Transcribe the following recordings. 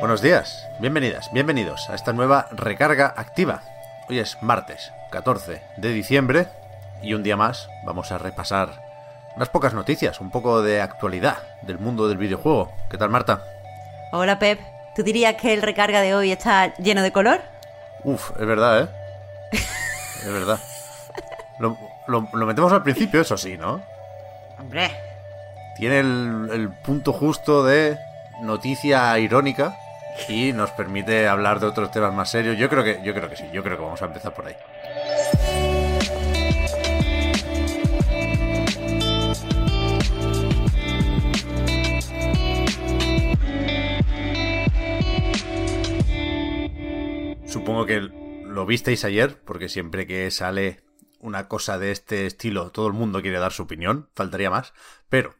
Buenos días, bienvenidas, bienvenidos a esta nueva recarga activa. Hoy es martes 14 de diciembre y un día más vamos a repasar unas pocas noticias, un poco de actualidad del mundo del videojuego. ¿Qué tal, Marta? Hola, Pep. ¿Tú dirías que el recarga de hoy está lleno de color? Uf, es verdad, ¿eh? es verdad. Lo, lo- lo metemos al principio, eso sí, ¿no? Hombre. Tiene el, el punto justo de noticia irónica y nos permite hablar de otros temas más serios. Yo creo que, yo creo que sí, yo creo que vamos a empezar por ahí. Supongo que lo visteis ayer, porque siempre que sale una cosa de este estilo, todo el mundo quiere dar su opinión, faltaría más. Pero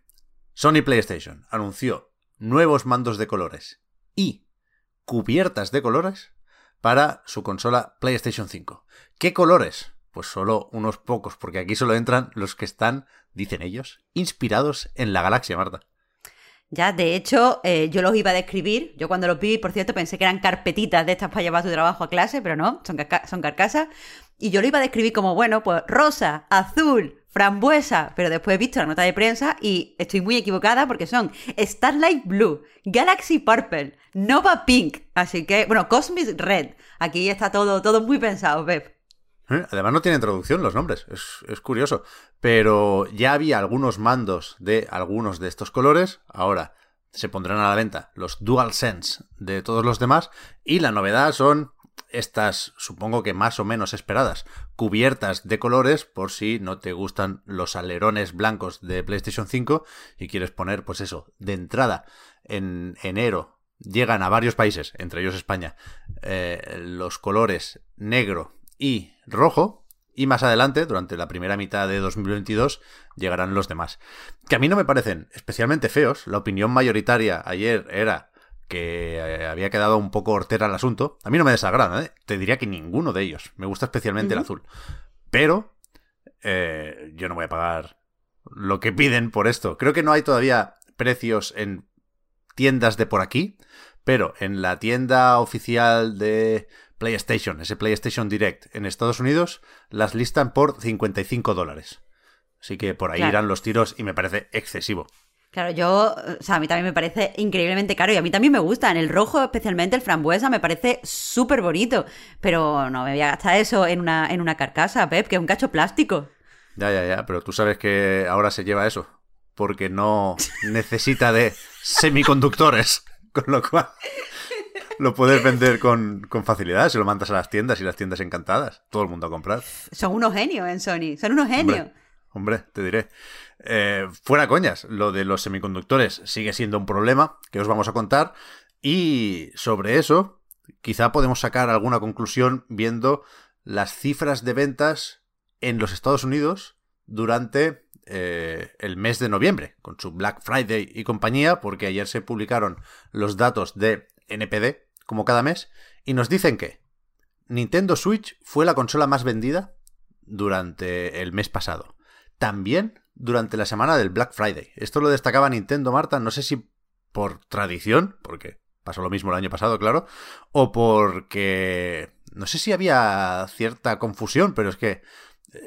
Sony PlayStation anunció nuevos mandos de colores y cubiertas de colores para su consola PlayStation 5. ¿Qué colores? Pues solo unos pocos, porque aquí solo entran los que están, dicen ellos, inspirados en la galaxia, Marta. Ya, de hecho, eh, yo los iba a describir. Yo cuando los vi, por cierto, pensé que eran carpetitas de estas para llevar tu trabajo a clase, pero no, son, son carcasas. Y yo lo iba a describir como, bueno, pues rosa, azul, frambuesa, pero después he visto la nota de prensa y estoy muy equivocada porque son Starlight Blue, Galaxy Purple, Nova Pink, así que, bueno, Cosmic Red. Aquí está todo, todo muy pensado, Pep. ¿Eh? Además no tienen traducción los nombres, es, es curioso. Pero ya había algunos mandos de algunos de estos colores, ahora se pondrán a la venta los DualSense de todos los demás y la novedad son estas, supongo que más o menos esperadas, cubiertas de colores por si no te gustan los alerones blancos de PlayStation 5 y quieres poner, pues eso, de entrada en enero llegan a varios países, entre ellos España, eh, los colores negro y rojo. Y más adelante, durante la primera mitad de 2022, llegarán los demás. Que a mí no me parecen especialmente feos. La opinión mayoritaria ayer era que eh, había quedado un poco hortera el asunto. A mí no me desagrada, ¿eh? Te diría que ninguno de ellos. Me gusta especialmente el azul. Pero eh, yo no voy a pagar lo que piden por esto. Creo que no hay todavía precios en tiendas de por aquí, pero en la tienda oficial de PlayStation, ese PlayStation Direct en Estados Unidos, las listan por 55 dólares. Así que por ahí Claro. irán los tiros y me parece excesivo. Claro, yo, o sea, a mí también me parece increíblemente caro y a mí también me gustan. El rojo, especialmente el frambuesa, me parece súper bonito. Pero no me voy a gastar eso en una, en una carcasa, Pep, que es un cacho plástico. Ya, ya, ya, pero tú sabes que ahora se lleva eso, porque no necesita de semiconductores, con lo cual lo puedes vender con, con facilidad, se lo mandas a las tiendas y las tiendas encantadas, todo el mundo a comprar. Son unos genios en Sony, son unos genios. Hombre, hombre, te diré. Eh, fuera coñas, lo de los semiconductores sigue siendo un problema que os vamos a contar y sobre eso quizá podemos sacar alguna conclusión viendo las cifras de ventas en los Estados Unidos durante eh, el mes de noviembre, con su Black Friday y compañía, porque ayer se publicaron los datos de NPD, como cada mes, y nos dicen que Nintendo Switch fue la consola más vendida durante el mes pasado. También durante la semana del Black Friday. Esto lo destacaba Nintendo, Marta, no sé si por tradición, porque pasó lo mismo el año pasado, claro, o porque no sé si había cierta confusión, pero es que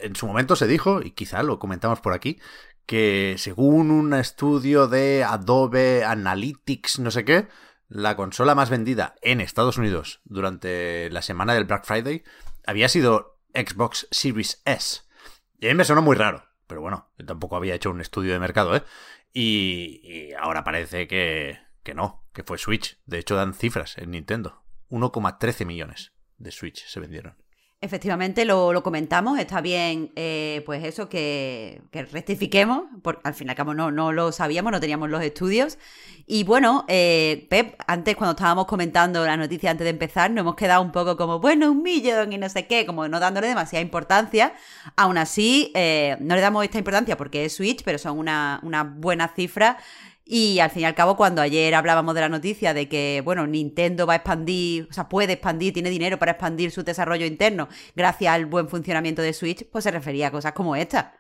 en su momento se dijo, y quizá lo comentamos por aquí, que según un estudio de Adobe Analytics, no sé qué, la consola más vendida en Estados Unidos durante la semana del Black Friday había sido Xbox Series S. Y a mí me sonó muy raro, pero bueno, yo tampoco había hecho un estudio de mercado, ¿eh? Y, ahora parece que, que no, que fue Switch. De hecho, dan cifras en Nintendo. 1,13 millones de Switch se vendieron. Efectivamente, lo, lo, comentamos, está bien, eh, pues eso, que, que, rectifiquemos, porque al fin y al cabo no, no lo sabíamos, no teníamos los estudios. Y bueno, eh, Pep, antes cuando estábamos comentando la noticia antes de empezar, nos hemos quedado un poco como, bueno, un millón y no sé qué, como no dándole demasiada importancia. Aún así, eh, no le damos esta importancia porque es Switch, pero son una, una buena cifra y al fin y al cabo, cuando ayer hablábamos de la noticia de que, bueno, Nintendo va a expandir, o sea, puede expandir, tiene dinero para expandir su desarrollo interno gracias al buen funcionamiento de Switch, pues se refería a cosas como esta.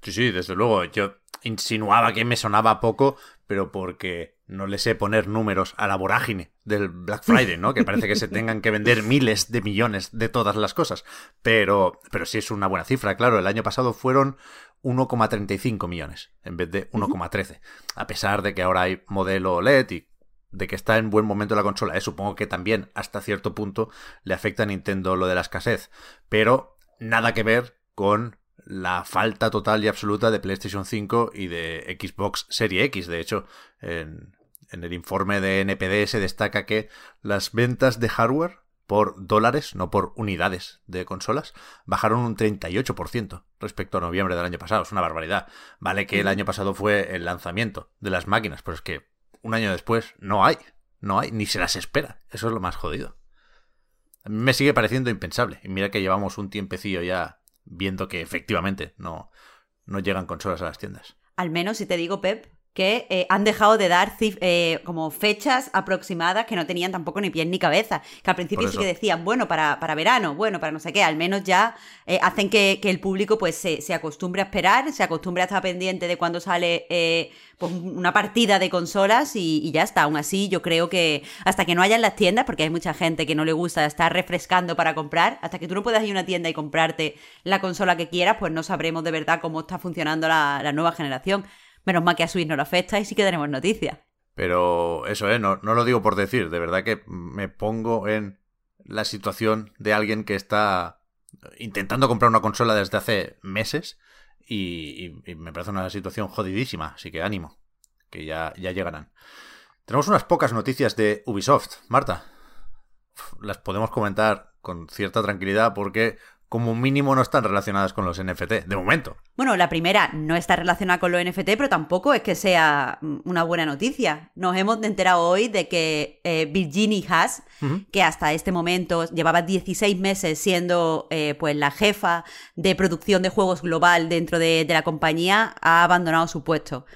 Sí, sí, desde luego. Yo insinuaba que me sonaba poco, pero porque no le sé poner números a la vorágine del Black Friday, ¿no? Que parece que se tengan que vender miles de millones de todas las cosas. Pero, pero sí es una buena cifra, claro. El año pasado fueron 1,35 millones en vez de 1,13. A pesar de que ahora hay modelo LED y de que está en buen momento la consola. ¿eh? Supongo que también hasta cierto punto le afecta a Nintendo lo de la escasez. Pero nada que ver con la falta total y absoluta de PlayStation 5 y de Xbox Serie X. De hecho, en, en el informe de NPD se destaca que las ventas de hardware por dólares, no por unidades de consolas, bajaron un 38% respecto a noviembre del año pasado. Es una barbaridad. Vale que el año pasado fue el lanzamiento de las máquinas, pero es que un año después no hay. No hay, ni se las espera. Eso es lo más jodido. A mí me sigue pareciendo impensable. Y mira que llevamos un tiempecillo ya viendo que efectivamente no, no llegan consolas a las tiendas. Al menos si te digo, Pep, que eh, han dejado de dar eh, como fechas aproximadas que no tenían tampoco ni pies ni cabeza. Que al principio sí que decían, bueno, para, para verano, bueno, para no sé qué, al menos ya eh, hacen que, el público pues se, se, acostumbre a esperar, se acostumbre a estar pendiente de cuando sale pues, una partida de consolas y, y, ya está. Aún así, yo creo que hasta que no haya en las tiendas, porque hay mucha gente que no le gusta estar refrescando para comprar, hasta que tú no puedas ir a una tienda y comprarte la consola que quieras, pues no sabremos de verdad cómo está funcionando la, la nueva generación. Menos mal que a Switch no lo afecta y sí que tenemos noticias. Pero eso, ¿eh? No, no lo digo por decir, de verdad que me pongo en la situación de alguien que está intentando comprar una consola desde hace meses y, me parece una situación jodidísima, así que ánimo, que ya, ya llegarán. Tenemos unas pocas noticias de Ubisoft, Marta. Las podemos comentar con cierta tranquilidad porque como mínimo no están relacionadas con los NFT, de momento. Bueno, la primera no está relacionada con los NFT, pero tampoco es que sea una buena noticia. Nos hemos enterado hoy de que eh, Virginie Haas, que hasta este momento llevaba 16 meses siendo eh, pues la jefa de producción de juegos global dentro de, la compañía, ha abandonado su puesto.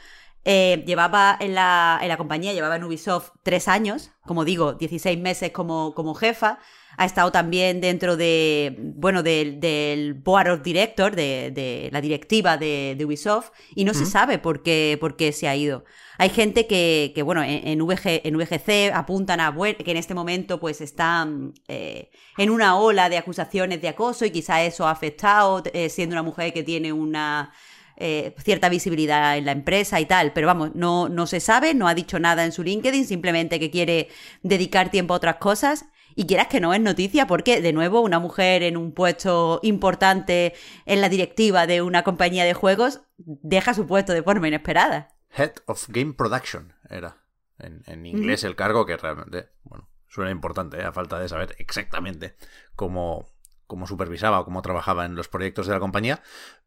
Eh, llevaba en la, en la, compañía, llevaba en Ubisoft tres años, como digo, 16 meses como, como jefa. Ha estado también dentro de, bueno, del, del Board of Director, de, la directiva de, Ubisoft, y no se sabe por qué, por qué se ha ido. Hay gente que, que bueno, en, VG, en VGC apuntan a que en este momento pues están eh, en una ola de acusaciones de acoso y quizá eso ha afectado, eh, siendo una mujer que tiene una eh, cierta visibilidad en la empresa y tal, pero vamos, no, no se sabe, no ha dicho nada en su LinkedIn, simplemente que quiere dedicar tiempo a otras cosas y quieras que no es noticia porque, de nuevo, una mujer en un puesto importante en la directiva de una compañía de juegos deja su puesto de forma inesperada. Head of Game Production era en, inglés el cargo que realmente, bueno, suena importante, ¿eh? a falta de saber exactamente cómo, cómo supervisaba o cómo trabajaba en los proyectos de la compañía.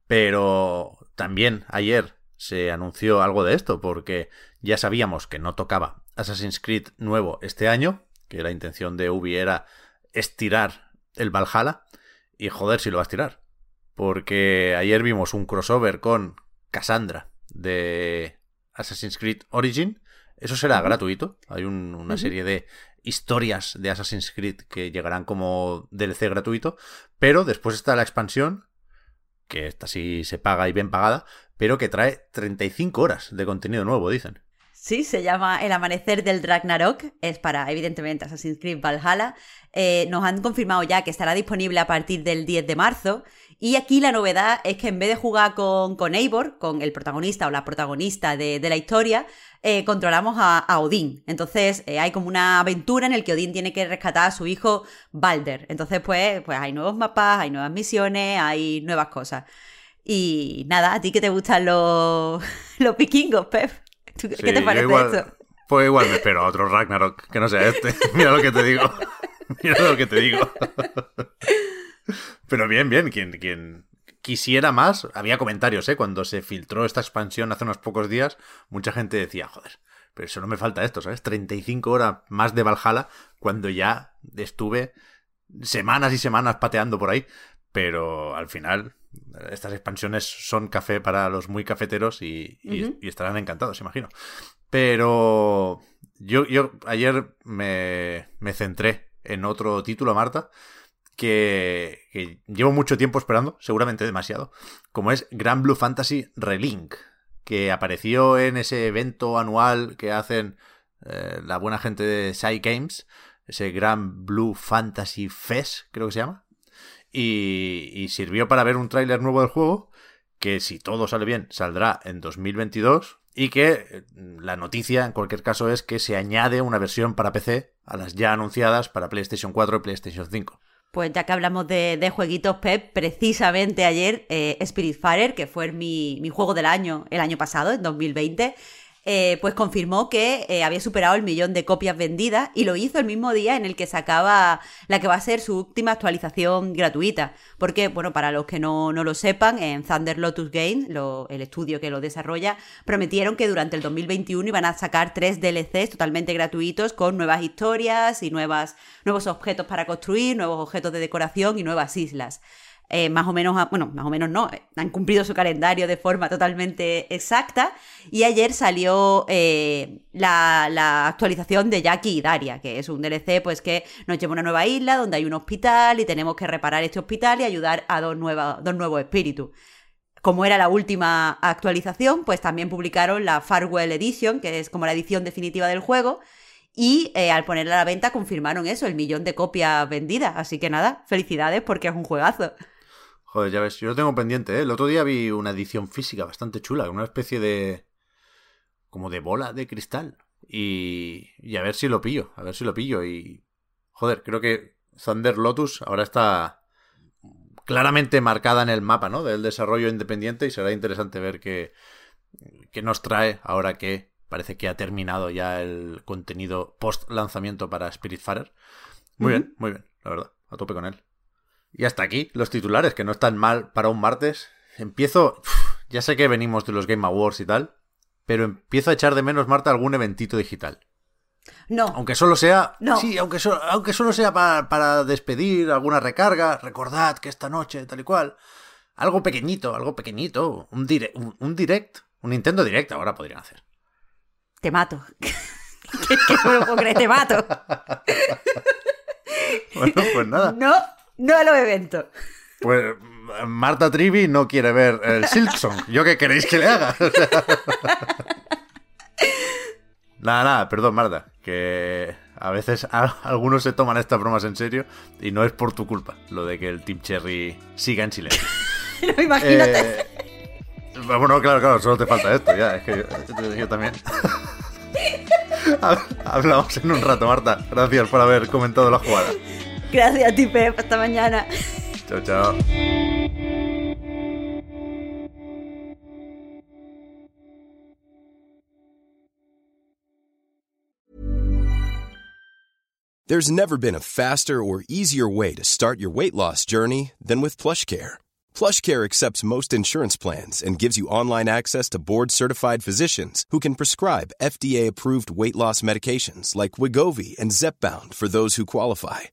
Pero también ayer se anunció algo de esto porque ya sabíamos que no tocaba Assassin's Creed nuevo este año, que la intención de Ubi era estirar el Valhalla, y joder si lo va a estirar. Porque ayer vimos un crossover con Cassandra de Assassin's Creed Origin. Eso será gratuito. Hay una serie de historias de Assassin's Creed que llegarán como DLC gratuito. Pero después está la expansión, que esta sí se paga y bien pagada, pero que trae 35 horas de contenido nuevo, dicen. Sí, se llama El Amanecer del Ragnarok. Es para, evidentemente, Assassin's Creed Valhalla. Eh, nos han confirmado ya que estará disponible a partir del 10 de marzo. Y aquí la novedad es que en vez de jugar con, con Eivor, con el protagonista o la protagonista de, la historia, eh, controlamos a, Odín. Entonces eh, hay como una aventura en la que Odín tiene que rescatar a su hijo Balder. Entonces, pues, pues hay nuevos mapas, hay nuevas misiones, hay nuevas cosas. Y nada, ¿a ti que te gustan los, los vikingos, Pep? ¿Qué te parece igual, Pues igual me espero a otro Ragnarok que no sea este. Mira lo que te digo. Mira lo que te digo. Pero bien, bien, quien, quien quisiera más, había comentarios, ¿eh? Cuando se filtró esta expansión hace unos pocos días, mucha gente decía, joder, pero eso no me falta esto, ¿sabes? 35 horas más de Valhalla cuando ya estuve semanas y semanas pateando por ahí. Pero al final, estas expansiones son café para los muy cafeteros y, estarán encantados, imagino. Pero yo, yo ayer me, me centré en otro título, Marta, que, llevo mucho tiempo esperando, seguramente demasiado, como es Grand Blue Fantasy Relink, que apareció en ese evento anual que hacen eh, la buena gente de Side Games, ese Grand Blue Fantasy Fest, creo que se llama, y, y sirvió para ver un tráiler nuevo del juego, que si todo sale bien saldrá en 2022, y que eh, la noticia en cualquier caso es que se añade una versión para PC a las ya anunciadas para PlayStation 4 y PlayStation 5. Pues ya que hablamos de, jueguitos Pep, precisamente ayer eh, Spiritfarer, que fue mi, mi, juego del año el año pasado, en 2020, eh, pues confirmó que eh, había superado el millón de copias vendidas y lo hizo el mismo día en el que sacaba la que va a ser su última actualización gratuita. Porque, bueno, para los que no, lo sepan, en Thunder Lotus Games, el estudio que lo desarrolla, prometieron que durante el 2021 iban a sacar tres DLCs totalmente gratuitos con nuevas historias y nuevas, nuevos objetos para construir, nuevos objetos de decoración y nuevas islas. Eh, más o menos, bueno, más o menos no, eh, han cumplido su calendario de forma totalmente exacta. Y ayer salió eh, la, actualización de Jackie y Daria, que es un DLC pues que nos lleva a una nueva isla donde hay un hospital y tenemos que reparar este hospital y ayudar a dos, nuevas, dos nuevos espíritus. Como era la última actualización, pues también publicaron la Farewell Edition, que es como la edición definitiva del juego. Y al ponerla a la venta confirmaron eso, el millón de copias vendidas. Así que nada, felicidades porque es un juegazo. Joder, ya ves, yo lo tengo pendiente, ¿eh? El otro día vi una edición física bastante chula, una especie de... como de bola de cristal. Y... y a ver si lo pillo, a ver si lo pillo. Y... Joder, creo que Thunder Lotus ahora está claramente marcada en el mapa, ¿no? Del desarrollo independiente y será interesante ver qué, qué nos trae ahora que parece que ha terminado ya el contenido post lanzamiento para Spiritfarer. Muy bien, muy bien, la verdad, a tope con él. Y hasta aquí los titulares, que no están mal para un martes. Empiezo, ya sé que venimos de los Game Awards y tal, pero empiezo a echar de menos, Marta, algún eventito digital. No. Aunque solo sea. No. Sí, aunque, aunque solo sea para, despedir alguna recarga. Recordad que esta noche, tal y cual. Algo pequeñito, algo pequeñito. Un, un, direct. Un Nintendo Direct ahora podrían hacer. Te mato. ¿Qué, qué Te mato. bueno, pues nada. No no a los eventos. Pues Marta Trivi no quiere ver el Silksong. ¿Yo qué queréis que le haga? nada, nada, perdón, Marta. Que a veces algunos se toman estas bromas en serio y no es por tu culpa lo de que el Team Cherry siga en silencio. no, imagínate. Eh, bueno, claro, claro, solo te falta esto, ya. Es que yo también. Hablamos en un rato, Marta. Gracias por haber comentado la jugada. Gracias a ti, Pep. Hasta mañana. Chao, chao. There's never been a faster or easier way to start your weight loss journey than with PlushCare. PlushCare accepts most insurance plans and gives you online access to board-certified physicians who can prescribe FDA-approved weight loss medications like Wigovi and Zepbound for those who qualify